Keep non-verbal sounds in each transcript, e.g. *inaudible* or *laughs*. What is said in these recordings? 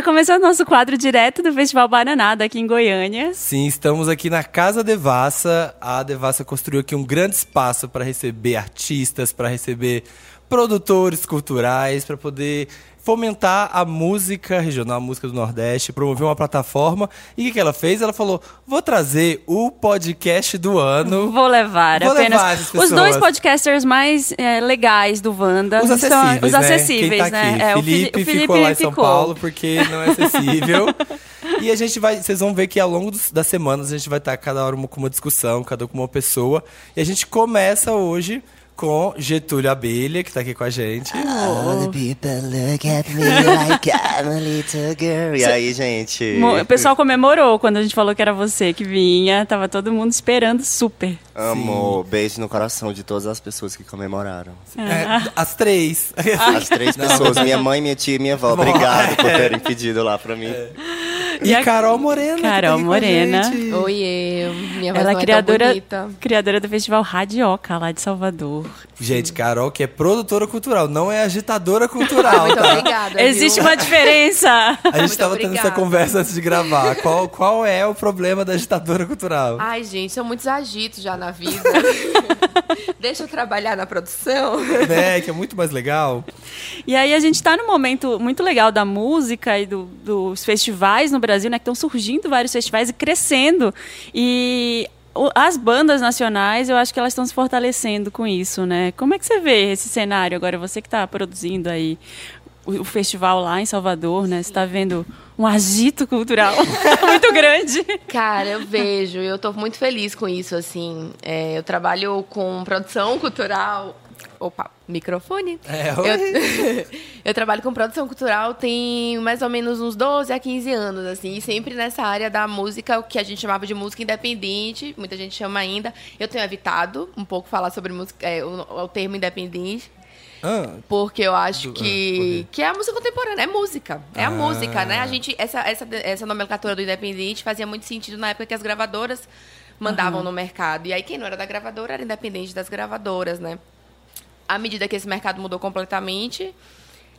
tá começando nosso quadro direto do Festival Bananada aqui em Goiânia. Sim, estamos aqui na Casa Devassa. A Devassa construiu aqui um grande espaço para receber artistas, para receber produtores culturais, para poder fomentar a música regional, a música do Nordeste, promover uma plataforma. E o que, que ela fez? Ela falou: vou trazer o podcast do ano. Vou levar Vou apenas levar os dois podcasters mais é, legais do Wanda. Os são acessíveis, os né? acessíveis, Quem tá né? É, o Felipe, o Felipe ficou lá em São ficou. Paulo porque não é acessível. *laughs* e a gente vai, vocês vão ver que ao longo dos- das semanas a gente vai estar cada hora uma- com uma discussão, cada um com uma pessoa. E a gente começa hoje com Getúlio Abelha, que tá aqui com a gente. All the people look at me like I'm a little girl. E aí, gente? O pessoal comemorou quando a gente falou que era você que vinha. Tava todo mundo esperando super. Amo. Beijo no coração de todas as pessoas que comemoraram. É, as três. As três pessoas, minha mãe, minha tia e minha avó. Obrigado por *laughs* terem pedido lá pra mim. E a- Carol Morena. tá Carol Morena. Oiê, minha voz Ela é é criadora, bonita. criadora do Festival Radioca, lá de Salvador. Gente, Carol, que é produtora cultural, não é agitadora cultural, *laughs* Muito tá? obrigada. Existe viu? uma diferença. *laughs* A gente Muito tava tendo essa conversa antes de gravar. Qual, qual é o problema da agitadora cultural? Ai, gente, são muitos agitos já na vida. *laughs* Deixa eu trabalhar na produção. né? Que é muito mais legal. E aí a gente está num momento muito legal da música e do- dos festivais no Brasil, né? Que estão surgindo vários festivais e crescendo. E as bandas nacionais, eu acho que elas estão se fortalecendo com isso, né? Como é que você vê esse cenário agora? Você que está produzindo aí o, festival lá em Salvador, né? Você está vendo um agito cultural *laughs* muito grande. Cara, eu vejo, eu tô muito feliz com isso, assim. É, eu trabalho com produção cultural. Opa, microfone. É, eu, *laughs* eu trabalho com produção cultural tem mais ou menos uns 12 a 15 anos, assim, e sempre nessa área da música, o que a gente chamava de música independente, muita gente chama ainda. Eu tenho evitado um pouco falar sobre música, é, o, o termo independente, Ah, porque eu acho ah, que, que é a música contemporânea, é música. É a Ah. música, né? A gente, essa, essa, essa nomenclatura do independente fazia muito sentido na época que as gravadoras mandavam no mercado. E aí quem não era da gravadora era independente das gravadoras, né? À medida que esse mercado mudou completamente,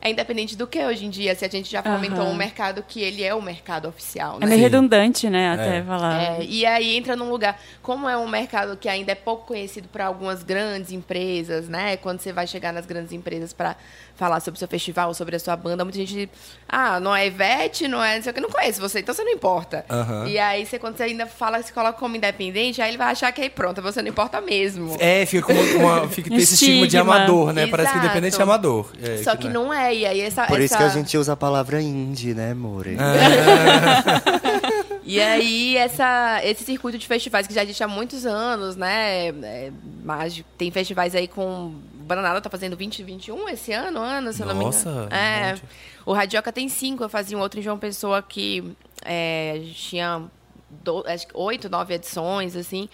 é independente do que hoje em dia, se a gente já fomentou Aham. um mercado que ele é o mercado oficial, É né? meio redundante, né? Até É. falar. É, e aí entra num lugar, como é um mercado que ainda é pouco conhecido para algumas grandes empresas, né? Quando você vai chegar nas grandes empresas para falar sobre o seu festival, sobre a sua banda, muita gente, ah, não é Ivete, não é, não sei o que, não conheço você, então você não importa. Aham. E aí você quando você ainda fala, se coloca como independente, aí ele vai achar que aí pronto, você não importa mesmo. é, fica com uma, fica tem *laughs* esse estigma de amador, né? Parece que Exato. independente é amador. É, Só que não é, e aí essa Por isso essa- que a gente usa a palavra indie, né, More? *laughs* E aí, essa, esse circuito de festivais que já existe há muitos anos, né? É, mas tem festivais aí com. Bananada tá fazendo 20, 21 esse ano, ano, se eu não me Nossa, engano. um É. O Radioca tem cinco, eu fazia um outro em João Pessoa que é, tinha do, acho que oito, nove edições, assim.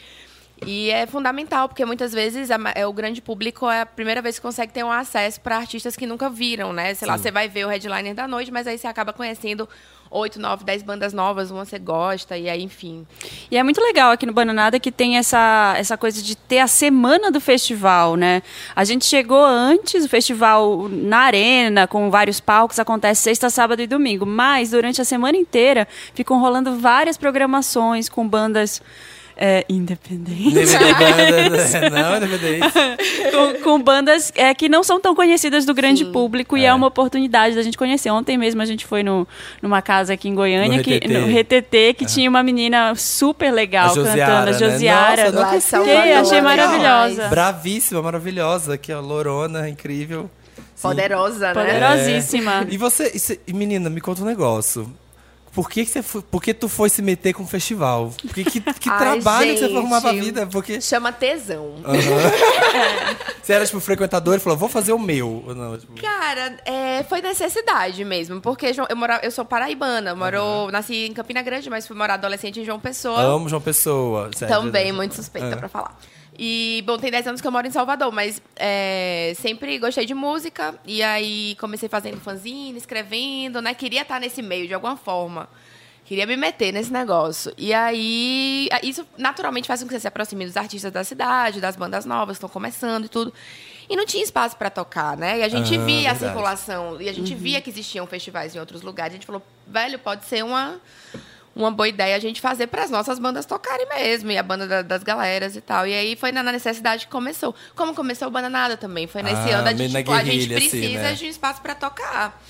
E é fundamental, porque muitas vezes a é, o grande público é a primeira vez que consegue ter um acesso para artistas que nunca viram, né? Sei lá, você vai ver o headliner da noite, mas aí você acaba conhecendo oito, nove, dez bandas novas, uma você gosta, e aí, enfim. E é muito legal aqui no Bananada que tem essa, essa coisa de ter a semana do festival, né? A gente chegou antes, o festival na arena, com vários palcos, acontece sexta, sábado e domingo. Mas durante a semana inteira ficam rolando várias programações com bandas é, independentes. *laughs* DVD banda, não, independente. com, com bandas é, que não são tão conhecidas do grande público e é uma oportunidade da gente conhecer. Ontem mesmo a gente foi no, numa casa aqui em Goiânia, No que, RTT. no RTT, que tinha uma menina super legal A Josiara, cantando, a né? Josiara. Nossa, que Salvador, achei é maravilhosa. Bravíssima, maravilhosa. Aqui, ó, Lorona, incrível. Sim. Poderosa, né? Poderosíssima. E você, e você- e menina, me conta um negócio. Por que, que você foi, por que tu foi se meter com o festival? Porque que, que *laughs* Ai, trabalho que você foi arrumar pra gente. vida? Porque Chama tesão. *laughs* você era, tipo, frequentador e falou, vou fazer o meu. Não, tipo, Cara, é, foi necessidade mesmo, porque João- eu, mora, eu sou paraibana, eu moro, nasci em Campina Grande, mas fui morar adolescente em João Pessoa. amo João Pessoa. sério, Também, né? muito suspeita Ah. pra falar. E, bom, tem 10 anos que eu moro em Salvador, mas é, sempre gostei de música. E aí comecei fazendo fanzine, escrevendo, né? Queria estar nesse meio de alguma forma. Queria me meter nesse negócio. E aí, a- isso naturalmente faz com que você se aproxime dos artistas da cidade, das bandas novas que estão começando e tudo. E não tinha espaço para tocar, né? E a gente Ah, via a verdade. circulação, e a gente via que existiam festivais em outros lugares. A gente falou, velho, pode ser uma, uma boa ideia a gente fazer para as nossas bandas tocarem mesmo, e a banda da- das galeras e tal. E aí foi na na necessidade que começou. Como começou o Bananada também, foi nesse Ah, ano meio na tipo, a gente assim, precisa né? de um espaço para tocar.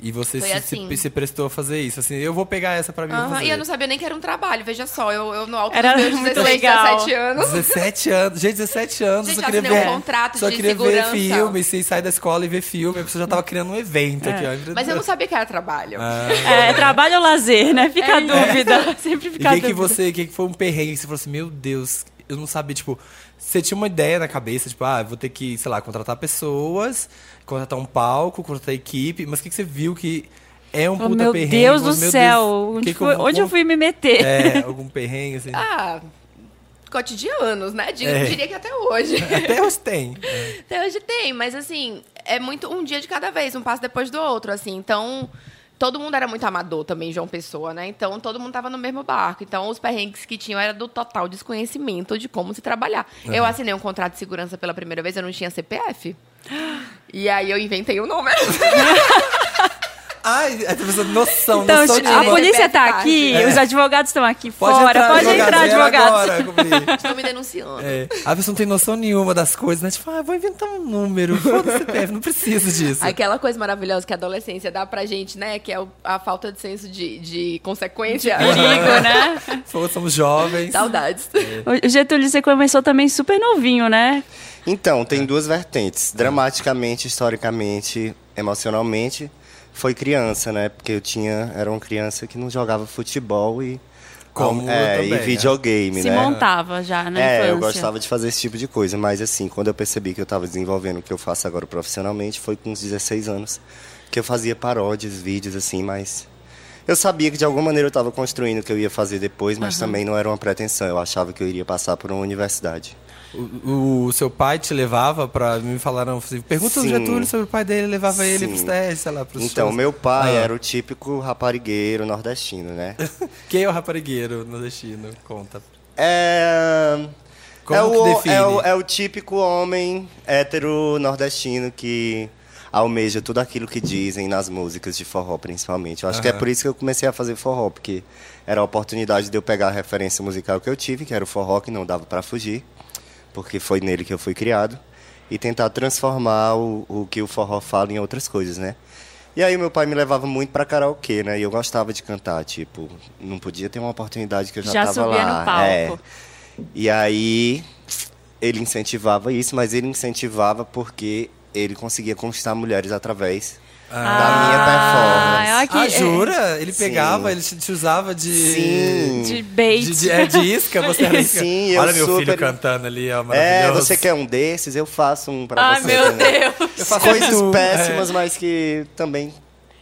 E você se, assim. se, se prestou a fazer isso. Assim, eu vou pegar essa pra mim. fazer. E eu não sabia nem que era um trabalho, veja só, eu, eu no alto Era dos meus muito 16, legal. 17 anos. 17 anos. Gente, 17 anos. Gente, só queria assinei ver. um contrato só de queria segurança. ver filme, sem sair da escola e ver filme. A pessoa já tava criando um evento aqui, ó. Mas eu não sabia que era trabalho. Ah. É, trabalho ou lazer, né? Fica É a dúvida. *laughs* Sempre E fica a o que, que dúvida. você, que, que foi um perrengue que você falou assim, meu Deus, eu não sabia, tipo, você tinha uma ideia na cabeça, tipo, ah, vou ter que, sei lá, contratar pessoas, contratar um palco, contratar equipe, mas o que, que você viu que é um Oh, puta meu perrengue? Deus do mas, meu céu, Deus, onde, que que foi- vou- onde eu fui me meter? É, algum perrengue, assim. *laughs* Ah, cotidianos, né? Digo- É. Diria que até hoje. *laughs* Até hoje tem. *laughs* Até hoje tem, mas assim, é muito um dia de cada vez, um passo depois do outro, assim. Então, todo mundo era muito amador também, João Pessoa, né? Então, todo mundo tava no mesmo barco. Então, os perrengues que tinham era do total desconhecimento de como se trabalhar. Eu assinei um contrato de segurança pela primeira vez, eu não tinha CPF. E aí eu inventei o número. *laughs* Ai, a pessoa noção, Então, noção a nenhuma. polícia tá aqui, É. os advogados estão aqui Pode fora, entrar, pode entrar, advogados. *laughs* Estão me denunciando. É, a pessoa não tem noção nenhuma das coisas, né? Tipo, ah, vou inventar um número, foda-se *laughs* CPF, não preciso disso. Aquela coisa maravilhosa que a adolescência dá pra gente, né? Que é a falta de senso de, de consequência. Perigo, *laughs* né? Somos jovens. Saudades. O Getúlio, você começou também super novinho, né? Então, tem duas vertentes. Dramaticamente, historicamente, emocionalmente, foi criança, né? Porque eu tinha, era uma criança que não jogava futebol e Como é, eu também, e videogame, Se né? montava já na é, infância. eu gostava de fazer esse tipo de coisa, mas assim, quando eu percebi que eu estava desenvolvendo o que eu faço agora profissionalmente, foi com uns 16 anos que eu fazia paródias, vídeos assim, mas eu sabia que de alguma maneira eu estava construindo o que eu ia fazer depois, mas também não era uma pretensão, eu achava que eu iria passar por uma universidade. O, o seu pai te levava pra. Me falaram assim, pergunta Sim. Getúlio sobre o pai dele, levava ele Sim. pros testes, sei lá, pros Então, shows. meu pai Ah. era o típico raparigueiro nordestino, né? *laughs* Quem é o raparigueiro nordestino? Conta. É. Como é, o, define? é, o, é o típico homem hétero nordestino que almeja tudo aquilo que dizem nas músicas de forró, principalmente. Eu acho que é por isso que eu comecei a fazer forró, porque era a oportunidade de eu pegar a referência musical que eu tive, que era o forró, que não dava para fugir, porque foi nele que eu fui criado, e tentar transformar o, o que o forró fala em outras coisas, né? E aí meu pai me levava muito pra karaokê, né? E eu gostava de cantar, tipo, não podia ter uma oportunidade que eu já, Já tava subia lá. no palco. É. E aí ele incentivava isso, mas ele incentivava porque ele conseguia conquistar mulheres através da minha performance. Ah, que- ah, jura? Ele Sim. pegava, ele te, te usava de. Sim. De bait. De, de, é, de isca, você era isca. Sim, eu Olha meu filho cantando ali, ó, É, você quer um desses? Eu faço um pra Ai, você. meu também. Deus. Eu faço Coisas péssimas, mas que também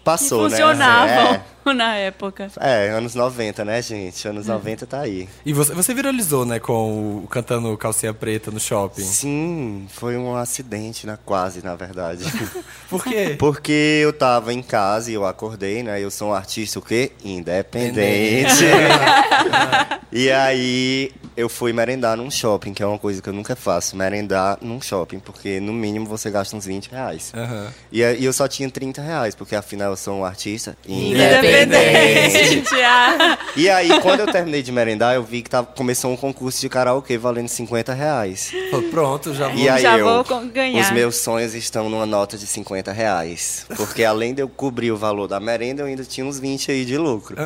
Que passou, né? funcionavam É. *laughs* na época. É, anos 90, né, gente? Anos 90 tá aí. E você, você viralizou, né, com o cantando calcinha preta no shopping. Sim, foi um acidente, né? Quase, na verdade. *laughs* Por quê? Porque eu tava em casa e eu acordei, né? Eu sou um artista o quê? Independente. *laughs* e aí eu fui merendar num shopping, que é uma coisa que eu nunca faço, merendar num shopping, porque no mínimo você gasta uns 20 reais. Aham. E, aí eu só tinha 30 reais, porque afinal eu sou um artista Independente. ah. E aí, quando eu terminei de merendar, eu vi que tava, começou um concurso de karaokê valendo 50 reais. Pronto, já vou. E aí Já eu, vou ganhar. os meus sonhos estão numa nota de 50 reais. Porque além de eu cobrir o valor da merenda, eu ainda tinha uns 20 aí de lucro.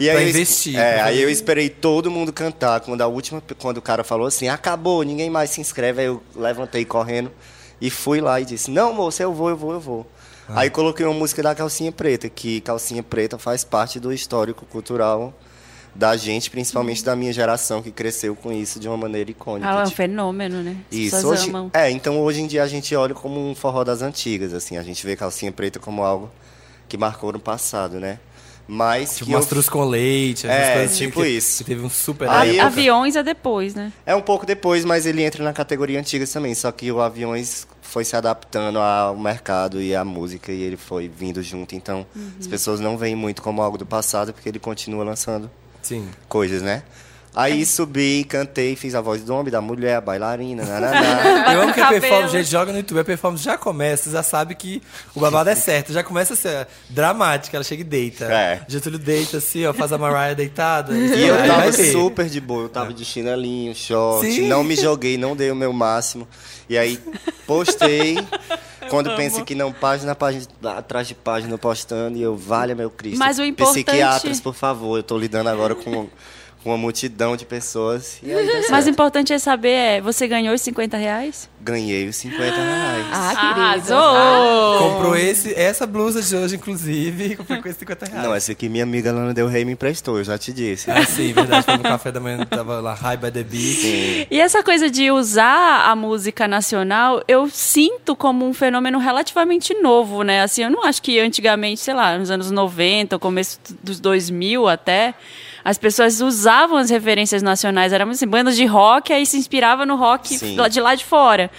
E Pra eu es- investir, É, pra aí eu esperei todo mundo cantar. Quando a última, quando o cara falou assim, acabou, ninguém mais se inscreve, aí eu levantei correndo e fui lá e disse, não, moço, eu vou, eu vou, eu vou. Ah. Aí coloquei uma música da Calcinha Preta, que Calcinha Preta faz parte do histórico cultural da gente, principalmente da minha geração, que cresceu com isso de uma maneira icônica. Ah, é um fenômeno, né? As isso, hoje, amam. é, então hoje em dia a gente olha como um forró das antigas, assim, a gente vê calcinha preta como algo que marcou no passado, né? Mas Tipo, que eu- com leite, essas É, coisas tipo que- isso. Que teve um super Aí época. Aviões é depois, né? é um pouco depois, mas ele entra na categoria antigas também, só que o Aviões foi se adaptando ao mercado e à música e ele foi vindo junto, então Uhum. as pessoas não veem muito como algo do passado porque ele continua lançando Sim. coisas, né? Aí subi, cantei, fiz a voz do homem, da mulher, a bailarina, nananá. *laughs* Eu amo que a Cabelo. performance, gente, joga no YouTube, a performance já começa, já sabe que o babado é *laughs* certo, já começa a ser dramática, ela chega e deita. É. Getúlio deita assim, ó, faz a Mariah deitada. E eu tava super de boa, eu tava de chinelinho, short, Sim. não me joguei, não dei o meu máximo. E aí postei, *laughs* quando pensa que não, página, página, atrás de página postando, e eu, valha meu Cristo. Mas o importante- Psiquiatras, por favor, eu tô lidando agora com, com uma multidão de pessoas. E aí deu Mas o importante é saber, é, você ganhou os 50 reais? ganhei os 50 reais. Ah, querido. Arrasou! Comprou esse, essa blusa de hoje, inclusive, comprei com esse 50 reais. Não, essa aqui minha amiga Lana Del Rey me emprestou, eu já te disse. Ah, sim, verdade. Foi no café da manhã, tava lá, High by the Beach. Sim. E essa coisa de usar a música nacional, eu sinto como um fenômeno relativamente novo, né? Assim, eu não acho que antigamente, sei lá, nos anos 90, ou começo dos 2000 até, as pessoas usavam as referências nacionais, eram assim, bandas de rock, aí se inspirava no rock Sim. de lá de fora.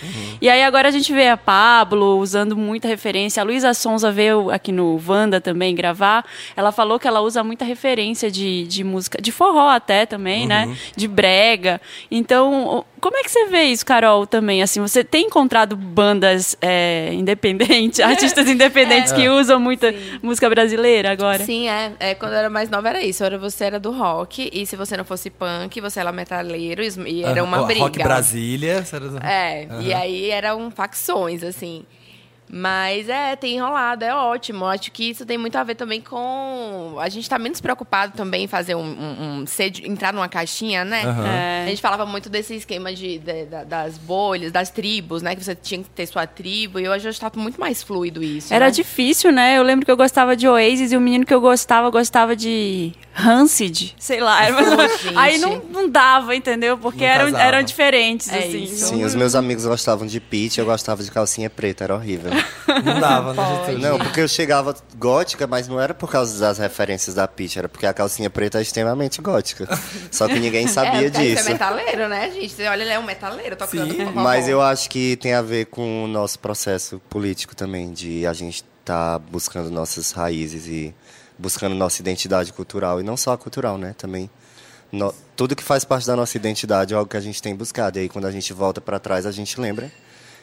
E aí agora a gente vê a Pablo usando muita referência, a Luísa Sonza veio aqui no Wanda também gravar, ela falou que ela usa muita referência de, de música, de forró até também, né? De brega. Então, como é que você vê isso, Carol, também? Assim, você tem encontrado bandas é, independentes, *laughs* artistas independentes que usam muita música brasileira agora? Sim, é, é. Quando eu era mais nova era isso. Era você era do rock, e se você não fosse punk, você era metaleiro, e era uma Ah, briga. Rock Brasília. era- É, e aí eram facções, assim. Mas é, tem enrolado, é ótimo. Acho que isso tem muito a ver também com. A gente tá menos preocupado também em fazer um. um- um- ser de- entrar numa caixinha, né? Aham. É. A gente falava muito desse esquema de, de- da- das bolhas, das tribos, né? Que você tinha que ter sua tribo. E hoje já está muito mais fluido isso. Era né? difícil, né? Eu lembro que eu gostava de Oasis e o menino que eu gostava gostava de Rancid, sei lá. Gente. Aí não, não dava, entendeu? Porque Não eram, casava. eram diferentes, É assim. isso. Sim, os meus amigos gostavam de pitch, eu gostava de calcinha preta, era horrível. Não dava, né, Getúlio? Não, porque eu chegava gótica, mas não era por causa das referências da pitch, era porque a calcinha preta é extremamente gótica. *laughs* Só que ninguém sabia é, disso. Você é metaleiro, né, gente? Você olha, ele é um metaleiro tocando Sim, forró. Mas eu acho que tem a ver com o nosso processo político também, de a gente estar buscando nossas raízes e buscando nossa identidade cultural. E não só a cultural, né? Também. no- tudo que faz parte da nossa identidade é algo que a gente tem buscado. E aí, quando a gente volta para trás, a gente lembra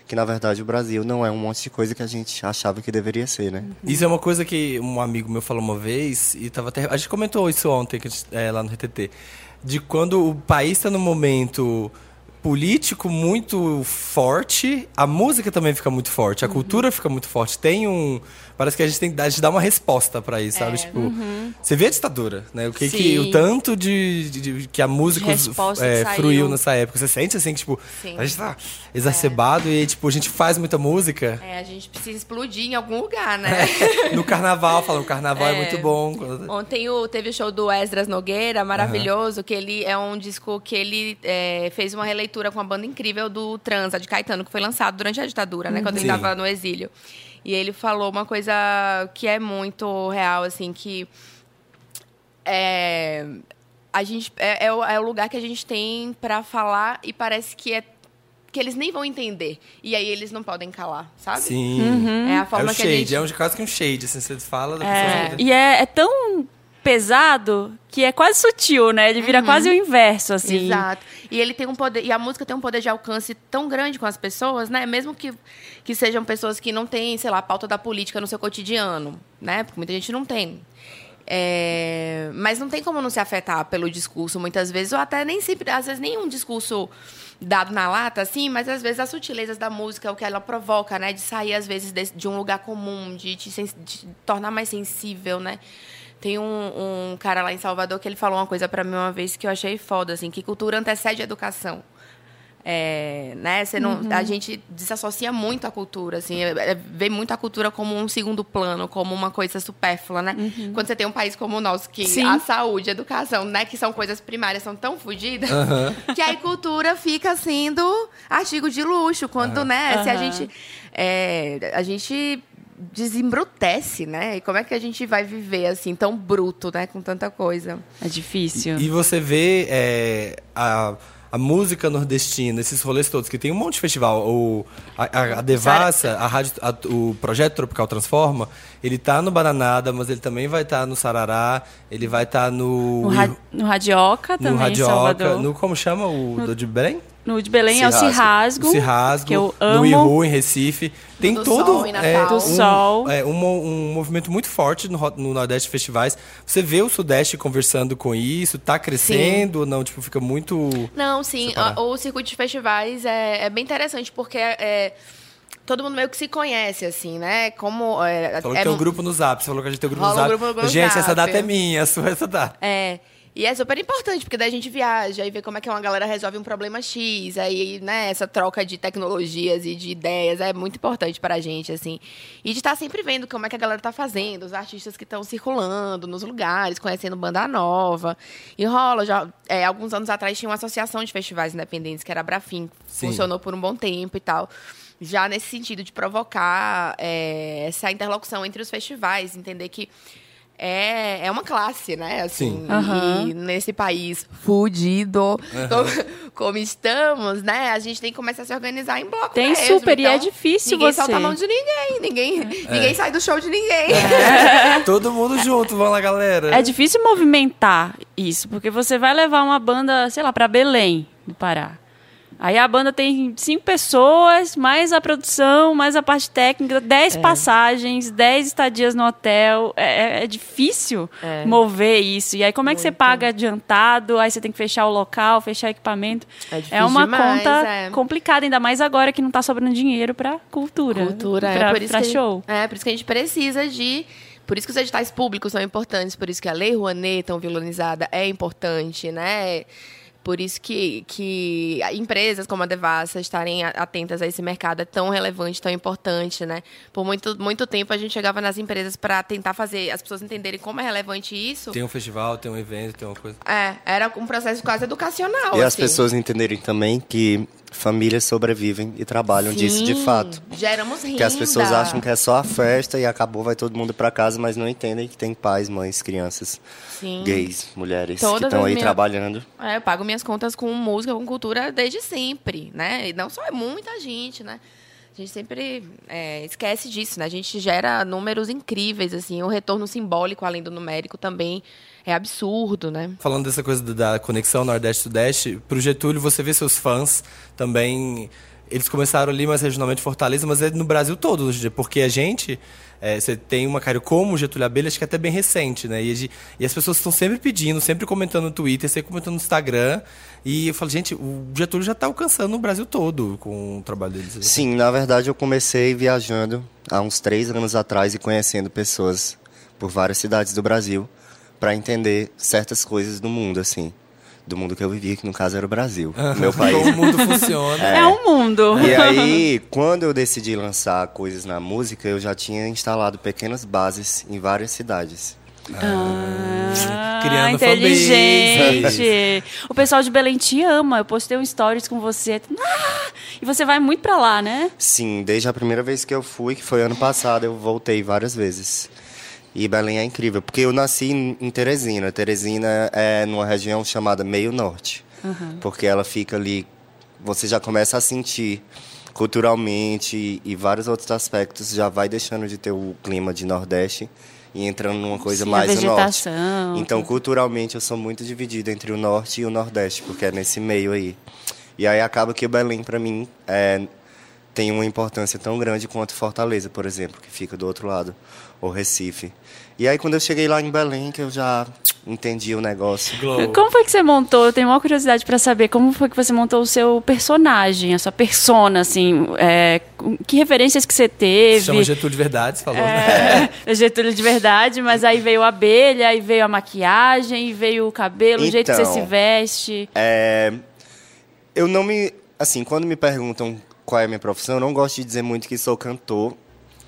que, na verdade, o Brasil não é um monte de coisa que a gente achava que deveria ser, né? Isso é uma coisa que um amigo meu falou uma vez, e tava até. A gente comentou isso ontem gente- é, lá no RTT. De quando o país está num momento político muito forte, a música também fica muito forte, Uhum. a cultura fica muito forte. Tem um. Parece que a gente tem a gente dá uma resposta pra isso, sabe? Tipo, você vê a ditadura, né? O que, que É. Uhum. O tanto de, de- de- que a música é, que fruiu nessa época. Você sente assim que tipo, Sim. a gente tá exacerbado e tipo, a gente faz muita música. É, a gente precisa explodir em algum lugar, né? No carnaval, falam, o carnaval é, É. muito bom. Quando- Ontem o- teve o show do Esdras Nogueira, maravilhoso, que ele é um disco que ele é, fez uma releitura com uma banda incrível do Transa, de Caetano, que foi lançado durante a ditadura, né? Quando ele Sim. estava no exílio. E ele falou uma coisa que é muito real, assim, que é, a gente, é, é o, é o lugar que a gente tem pra falar e parece que é que eles nem vão entender. E aí eles não podem calar, sabe? Sim. É a É forma o que shade, a gente... é um, quase que um shade, assim, você fala da É, pessoa. e é, é tão pesado que é quase sutil, né? Ele vira quase o inverso, assim. Uhum. Exato. E ele tem um poder, e a música tem um poder de alcance tão grande com as pessoas, né? Mesmo que, que sejam pessoas que não têm, sei lá, a pauta da política no seu cotidiano, né? Porque muita gente não tem. É, mas não tem como não se afetar pelo discurso, muitas vezes, ou até nem sempre, às vezes, nenhum discurso dado na lata, assim, mas às vezes as sutilezas da música, o que ela provoca, né? De sair, às vezes, de, de um lugar comum, de te, de te tornar mais sensível, né? Tem um, um cara lá em Salvador que ele falou uma coisa pra mim uma vez que eu achei foda, assim, que cultura antecede a educação. É, né? Você não, A gente desassocia muito a cultura, assim, é- é- vê muito a cultura como um segundo plano, como uma coisa supérflua, né? Quando você tem um país como o nosso, que Sim. a saúde, a educação, né, que são coisas primárias, são tão fodidas, *laughs* que a cultura fica sendo artigo de luxo, quando, né, se a gente... é, a gente desembrutece, né? E como é que a gente vai viver assim, tão bruto, né? Com tanta coisa. É difícil. E você vê é, a, a música nordestina, esses rolês todos, que tem um monte de festival. O, a, a, a Devassa, a rádio, a, o projeto Tropical Transforma, ele tá no Bananada, mas ele também vai estar tá no Sarará, ele vai estar tá no. No, ra, no Radioca também, no Radioca, Salvador. no como chama o No- do de Belém? No de Belém é o Cirrasgo. Cirrasgo. Cirrasgo, Que eu no amo. Ihu, em Recife. Tem Do todo Sol, Natal. Do um, Sol. é, um, um movimento muito forte no, no Nordeste Festivais. Você vê o Sudeste conversando com isso, tá crescendo ou não? Tipo, fica muito. Não, sim. Separar. a- O circuito de festivais é, é bem interessante, porque é, todo mundo meio que se conhece, assim, né? Como. É, Falou é que tem um grupo no Zap. Você falou que a gente tem um grupo no um Zap. grupo no gente, essa Zap. data é minha, a sua é essa data. É. E é super importante, porque daí a gente viaja e vê como é que uma galera resolve um problema X. Aí, né, essa troca de tecnologias e de ideias é muito importante pra gente, assim. E de estar sempre vendo como é que a galera tá fazendo, os artistas que estão circulando nos lugares, conhecendo banda nova. E rola, já. é, alguns anos atrás tinha uma associação de festivais independentes, que era a Brafim. Sim. Funcionou por um bom tempo e tal. Já nesse sentido de provocar é, essa interlocução entre os festivais, entender que é, é uma classe, né? Assim, Sim. Aham. E nesse país fudido como, como estamos, né? A gente tem que começar a se organizar em bloco Tem mesmo. super, e é Então, difícil ninguém você. solta a mão de ninguém. Ninguém, É. ninguém sai do show de ninguém. *laughs* Todo mundo junto, vamos lá, galera. É difícil movimentar isso, porque você vai levar uma banda, sei lá, pra Belém, do Pará. Aí a banda tem cinco pessoas, mais a produção, mais a parte técnica, dez passagens, dez estadias no hotel. É, é- é difícil É. mover isso. E aí, como é que você paga adiantado? Aí você tem que fechar o local, fechar equipamento. É É, uma demais, conta é. complicada, ainda mais agora que não tá sobrando dinheiro pra cultura. Cultura, pra, é por isso pra que show. É, por isso que a gente precisa de. Por isso que os editais públicos são importantes, por isso que a Lei Rouanet, tão vilanizada, é importante, né? Por isso que, que empresas como a Devassa estarem atentas a esse mercado é tão relevante, tão importante, né? Por muito, muito tempo a gente chegava nas empresas para tentar fazer as pessoas entenderem como é relevante isso. Tem um festival, tem um evento, tem uma coisa. É, era um processo quase educacional. E as assim. pessoas entenderem também que famílias sobrevivem e trabalham disso de Sim, fato. Geramos renda. Que as pessoas acham que é só a festa e acabou, vai todo mundo pra casa, mas não entendem que tem pais, mães, crianças, Sim. gays, mulheres Todas que estão aí trabalhando. É, eu pago minhas contas com música, com cultura desde sempre, né? E não só é muita gente, né? A gente sempre é, esquece disso, né? A gente gera números incríveis, assim. O retorno simbólico, além do numérico, também é absurdo, né? Falando dessa coisa da conexão Nordeste-Sudeste, pro Getúlio, você vê seus fãs também. Eles começaram ali mais regionalmente Fortaleza, mas é no Brasil todo porque a gente. É, você tem uma carreira como Getúlio Abelha, acho que é até bem recente, né? E, e as pessoas estão sempre pedindo, sempre comentando no Twitter, sempre comentando no Instagram. E eu falo, gente, o Getúlio já está alcançando o Brasil todo com o trabalho deles. Sim, na verdade eu comecei viajando há uns três anos atrás e conhecendo pessoas por várias cidades do Brasil para entender certas coisas do mundo, assim. Do mundo que eu vivia, que no caso era o Brasil, meu *laughs* país. Como o mundo funciona. É, um mundo. E *laughs* aí, quando eu decidi lançar coisas na música, eu já tinha instalado pequenas bases em várias cidades. Ah, Criando inteligente. O pessoal de Belém te ama. Eu postei um stories com você. Ah! E você vai muito pra lá, né? Sim, desde a primeira vez que eu fui, que foi ano passado, eu voltei várias vezes. E Belém é incrível, porque eu nasci em Teresina. Teresina é numa região chamada Meio Norte. Porque ela fica ali, você já começa a sentir culturalmente e, vários outros aspectos, já vai deixando de ter o clima de Nordeste e entrando numa coisa Sim, mais no Norte. Então, culturalmente, eu sou muito dividido entre o Norte e o Nordeste, porque é nesse meio aí. E aí acaba que o Belém, para mim, é, tem uma importância tão grande quanto Fortaleza, por exemplo, que fica do outro lado, ou Recife. E aí, quando eu cheguei lá em Belém, que eu já entendi o negócio. Globo. Como foi que você montou? Eu tenho uma curiosidade pra saber como foi que você montou o seu personagem, a sua persona, assim, é, que referências que você teve? Chama Getúlio de Verdade, você falou, né? É, *laughs* Getúlio de verdade, mas aí veio a abelha, aí veio a maquiagem, e veio o cabelo, o jeito que você Então, se veste. É, eu não me. Assim, quando me perguntam qual é a minha profissão, eu não gosto de dizer muito que sou cantor.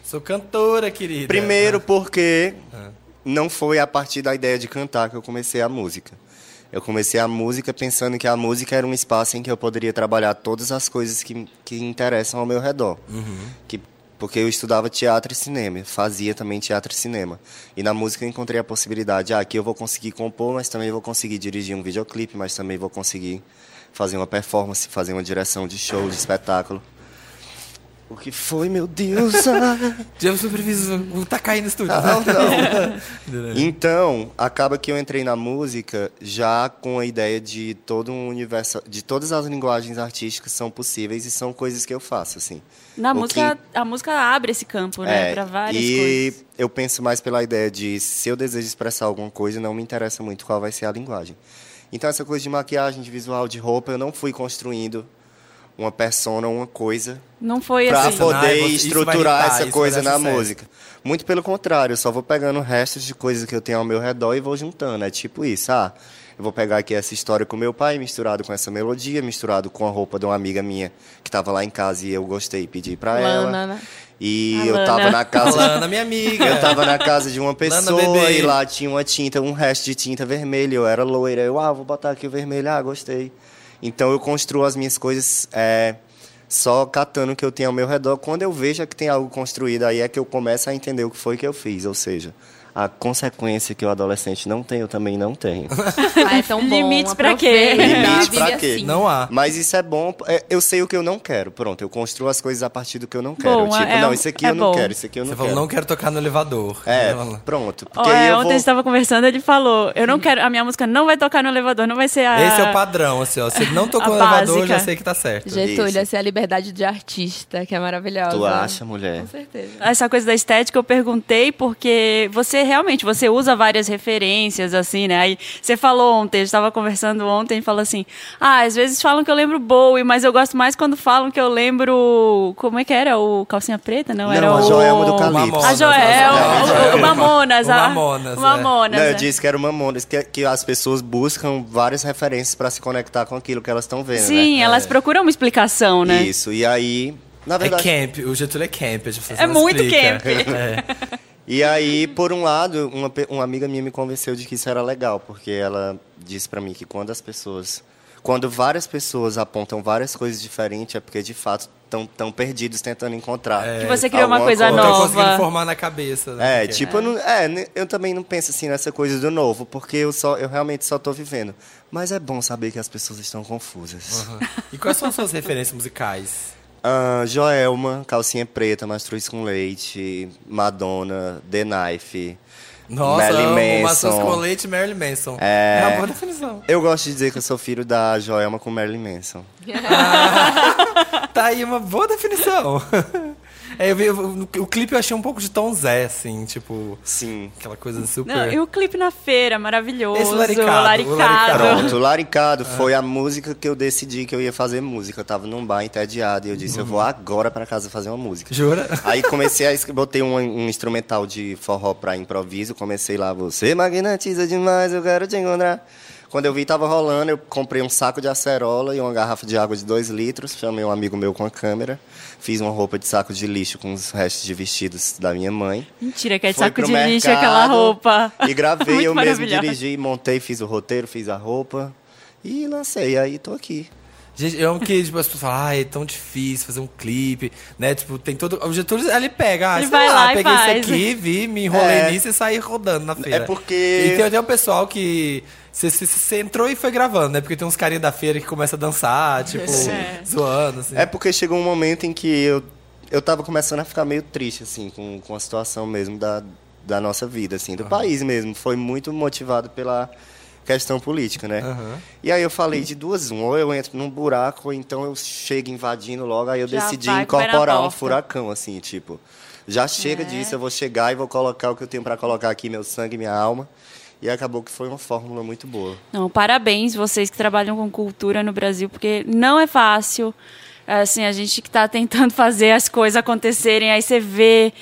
Sou cantora, querida. Primeiro porque não foi a partir da ideia de cantar que eu comecei a música. Eu comecei a música pensando que a música era um espaço em que eu poderia trabalhar todas as coisas que, que interessam ao meu redor. Que Porque eu estudava teatro e cinema, fazia também teatro e cinema. E na música eu encontrei a possibilidade, ah, aqui eu vou conseguir compor, mas também vou conseguir dirigir um videoclipe, mas também vou conseguir fazer uma performance, fazer uma direção de show, de espetáculo. O que foi, meu Deus? *laughs* Ah. Já superviso, tá caindo no estúdio. Não, não. *laughs* Então, acaba que eu entrei na música já com a ideia de todo um universo, de todas as linguagens artísticas são possíveis e são coisas que eu faço, assim. Na O música, que- a música abre esse campo, né? É, Pra várias e coisas. eu penso mais pela ideia de se eu desejo expressar alguma coisa, não me interessa muito qual vai ser a linguagem. Então essa coisa de maquiagem, de visual, de roupa, eu não fui construindo uma persona, uma coisa Não foi para assim. Poder estruturar irritar, essa coisa na sucesso. música. Muito pelo contrário, eu só vou pegando restos de coisas que eu tenho ao meu redor e vou juntando. É tipo isso, ah, eu vou pegar aqui essa história com meu pai, misturado com essa melodia, misturado com a roupa de uma amiga minha que estava lá em casa e eu gostei e pedi para ela. né? E A eu Lana. tava na casa Lana, minha amiga. eu tava na casa de uma pessoa e lá tinha uma tinta, um resto de tinta vermelha. Eu era loira. Eu, ah, vou botar aqui o vermelho. Ah, gostei. Então eu construo as minhas coisas é, só catando o que eu tenho ao meu redor. Quando eu vejo que tem algo construído, aí é que eu começo a entender o que foi que eu fiz. Ou seja, a consequência que o adolescente não tem, eu também não tenho. *laughs* Ah, é tão bom. Limites pra quê? Limites pra quê? assim. Não há. Mas isso é bom. é, Eu sei o que eu não quero. Pronto, eu construo as coisas a partir do que eu não quero. Bom, tipo, é não, isso aqui é eu não bom. quero, isso aqui eu não Você quero. falou, não quero tocar no elevador. É, pronto. Porque aí é, eu ontem vou... a gente tava conversando, ele falou, eu não quero, a minha música não vai tocar no elevador, não vai ser a... Esse é o padrão, assim, ó. Se ele não *laughs* tocou no elevador, já sei que tá certo. Getúlio, Isso. essa é a liberdade de artista, que é maravilhosa. Tu acha, mulher? Com certeza. Essa coisa da estética eu perguntei porque você realmente, você usa várias referências, assim, né? Aí você falou ontem, a gente tava conversando ontem e falou assim, ah, às vezes falam que eu lembro Bowie, mas eu gosto mais quando falam que eu lembro, como é que era? O Calcinha Preta? Não, Não, era a o... Joelma do Calypso. A Joel, a o, Joelma. o Mamonas. O a- Mamonas, O é. Mamonas. Não, eu é. disse que era uma Mamonas, que, que as pessoas buscam várias referências para se conectar com aquilo que elas estão vendo, Sim, né? elas procuram uma explicação, né? Isso, e aí, na É verdade... camp, o Getúlio é camp. as pessoas É muito explicam. camp. É. E aí, por um lado, uma, uma amiga minha me convenceu de que isso era legal, porque ela disse para mim que quando as pessoas... Quando várias pessoas apontam várias coisas diferentes, é porque, de fato, estão tão perdidos tentando encontrar. Que você criou uma coisa Não nova. tô conseguindo formar na cabeça. Né? É, Porque- tipo, eu, não- é, eu também não penso assim nessa coisa do novo, porque eu, só, eu realmente só tô vivendo. Mas é bom saber que as pessoas estão confusas. Aham. E quais são as suas referências musicais? Ah, Joelma, Calcinha Preta, Mastruz com Leite, Madonna, The Knife. Nossa, Marilyn Manson. com leite e Marilyn Manson. É. uma boa definição. Eu gosto de dizer que eu sou filho da Joelma com Marilyn Manson. *laughs* Tá aí uma boa definição. *laughs* É, eu vi, o, o clipe eu achei um pouco de Tom Zé, assim, tipo, Sim. aquela coisa super... Não, e o clipe na feira, maravilhoso. Esse laricado, o laricado. laricado. Pronto, Laricado foi a música que eu decidi que eu ia fazer música. Eu tava num bar entediado e eu disse, eu vou agora pra casa fazer uma música. Jura? Aí comecei a botei um, um instrumental de forró pra improviso, comecei lá, você magnetiza demais, eu quero te encontrar. Quando eu vi tava rolando, eu comprei um saco de acerola e uma garrafa de água de 2 litros, chamei um amigo meu com a câmera, fiz uma roupa de saco de lixo com os restos de vestidos da minha mãe. Mentira, que é de saco de lixo aquela roupa. E gravei, *laughs* eu mesmo dirigi, montei, fiz o roteiro, fiz a roupa e lancei, aí tô aqui. Gente, eu amo que tipo, as pessoas falam, ah, é tão difícil fazer um clipe, né? Tipo, tem todo. O Getúlio, ele pega, ah, Ele sei vai lá, lá peguei faz. isso aqui, vi, me enrolei É. nisso e saí rodando na feira. É porque- E tem até o pessoal que. Você, entrou e foi gravando, né? Porque tem uns carinha da feira que começa a dançar, tipo, *laughs* É. zoando, assim. É porque chegou um momento em que eu, eu tava começando a ficar meio triste, assim, com, com a situação mesmo da, da nossa vida, assim, do país mesmo. Foi muito motivado pela questão política, né? Aham. E aí eu falei de duas, um, ou eu entro num buraco, ou então eu chego invadindo logo, aí eu Já decidi incorporar um furacão, assim, tipo, já chega É. disso, eu vou chegar e vou colocar o que eu tenho pra colocar aqui, meu sangue, minha alma. E acabou que foi uma fórmula muito boa. Não, parabéns vocês que trabalham com cultura no Brasil, porque não é fácil. Assim, a gente que está tentando *laughs* fazer as coisas acontecerem, aí você vê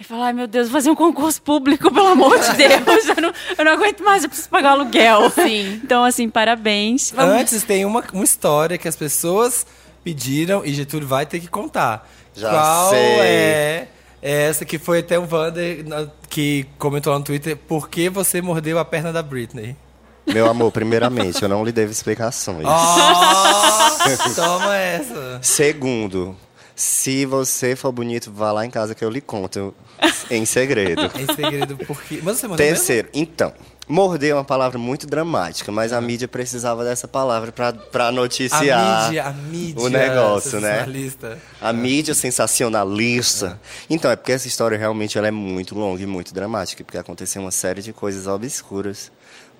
e fala, ai meu Deus, vou fazer um concurso público, pelo amor de *laughs* Deus, eu não, eu não aguento mais, eu preciso pagar aluguel. Sim. *laughs* Então, assim, parabéns. Vamos- Antes tem uma, uma história que as pessoas pediram e Getúlio vai ter que contar. Já Qual sei. é essa que foi até o Vander que comentou lá no Twitter, por que você mordeu a perna da Britney? Meu amor, primeiramente, eu não lhe devo explicações. Oh, *laughs* toma essa. Segundo, Se você for bonito, vá lá em casa que eu lhe conto em segredo. *laughs* Em segredo, porque. Mas você mandou mesmo? Terceiro, então. Morder é uma palavra muito dramática, mas a mídia precisava dessa palavra pra, pra A noticiar mídia, a mídia. o negócio, né? A mídia sensacionalista. Então, é porque essa história realmente ela é muito longa e muito dramática, porque aconteceu uma série de coisas obscuras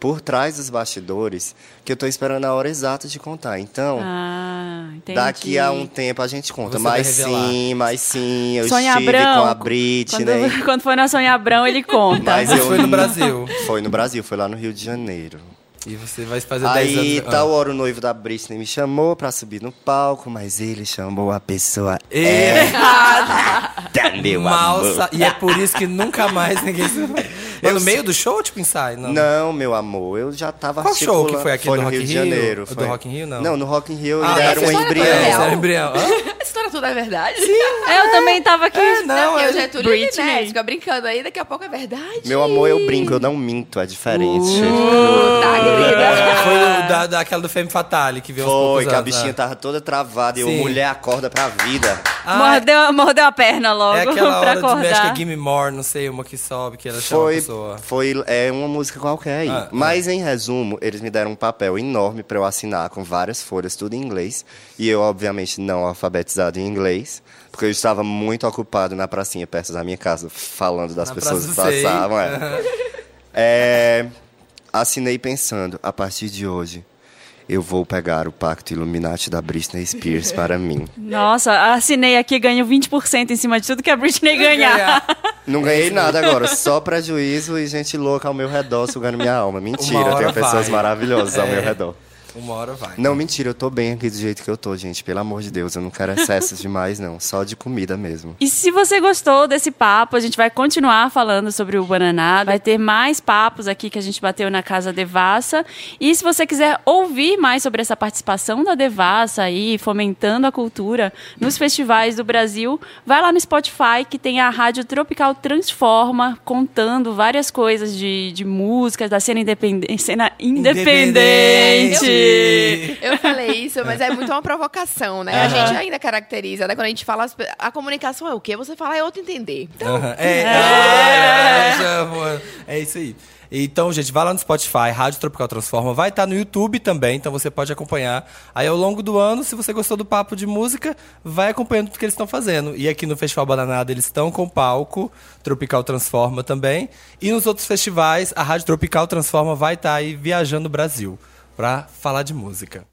por trás dos bastidores que eu tô esperando a hora exata de contar. Então, Ah, entendi. daqui a um tempo a gente conta. Você Mas sim, mas sim, eu Sonha estive Abrão. com a Britney. *laughs* Quando, quando for na Sonha Abrão, ele conta. Mas eu foi no Brasil. Foi no Brasil, foi lá no Rio de Janeiro. E você vai fazer 10 Aí, anos. tal hora, o noivo da Britney me chamou pra subir no palco, mas ele chamou a pessoa errada, meu Mal amor. E é por isso que nunca mais ninguém se. Mas no meio do show, tipo ensaio? Não. Não, meu amor, eu já tava Qual show que foi? Aquele foi do Rock Rio de? Janeiro. O do foi. Rock in Rio, não? Não, no Rock in Rio Ah, ele era um essa embrião. é É, era embrião. Hã? *laughs* A história toda é verdade? É, eu também tava aqui. É, não, porque é o Getúlio ele, né, Britney. fica brincando aí, daqui a pouco é verdade. Meu amor, eu brinco, eu não minto, é diferente. Uh. Tá, querida. É, Foi o da, daquela do Femme Fatale que veio Foi, que a bichinha né? tava toda travada e eu, Sim. mulher, acorda pra vida. Ah, Mordeu, mordeu a perna logo é aquela *laughs* pra hora de acordar. é Gimme More, não sei, uma que sobe, que ela chama a Foi, pessoa. foi é uma música qualquer aí. Ah, Mas, em resumo, eles me deram um papel enorme pra eu assinar com várias folhas, tudo em inglês. E eu, obviamente, não alfabetizado em inglês, porque eu estava muito ocupado na pracinha perto da minha casa, falando das Na pessoas que passavam. é. *laughs* É, assinei pensando, a partir de hoje, eu vou pegar o pacto Illuminati da Britney Spears para *laughs* mim. Nossa, assinei aqui, ganho 20% em cima de tudo que a Britney ganhar. *laughs* Não ganhei nada *laughs* agora, só prejuízo e gente louca ao meu redor sugando minha alma. Mentira, tenho pessoas vai. maravilhosas ao É. meu redor. Uma hora vai. Não, mentira, eu tô bem aqui do jeito que eu tô, gente. Pelo amor de Deus, eu não quero excessos demais, não. Só de comida mesmo. E se você gostou desse papo, a gente vai continuar falando sobre o bananado. Vai ter mais papos aqui que a gente bateu na casa Devassa. E se você quiser ouvir mais sobre essa participação da Devassa aí, fomentando a cultura nos festivais do Brasil, vai lá no Spotify que tem a Rádio Tropical Transforma, contando várias coisas de, de músicas da cena independente. Cena independente. Eu falei isso, mas é muito uma provocação, né? A gente ainda caracteriza, né? Quando a gente fala, a comunicação é o quê? Você fala é outro entender. Então, Aham. É, é, já, amor. é isso aí. Então, gente, vai lá no Spotify, Rádio Tropical Transforma. Vai estar no YouTube também, então você pode acompanhar. Aí, ao longo do ano, se você gostou do papo de música, vai acompanhando tudo que eles estão fazendo. E aqui no Festival Bananada, eles estão com palco, Tropical Transforma também. E nos outros festivais, a Rádio Tropical Transforma vai estar aí viajando o Brasil para falar de música.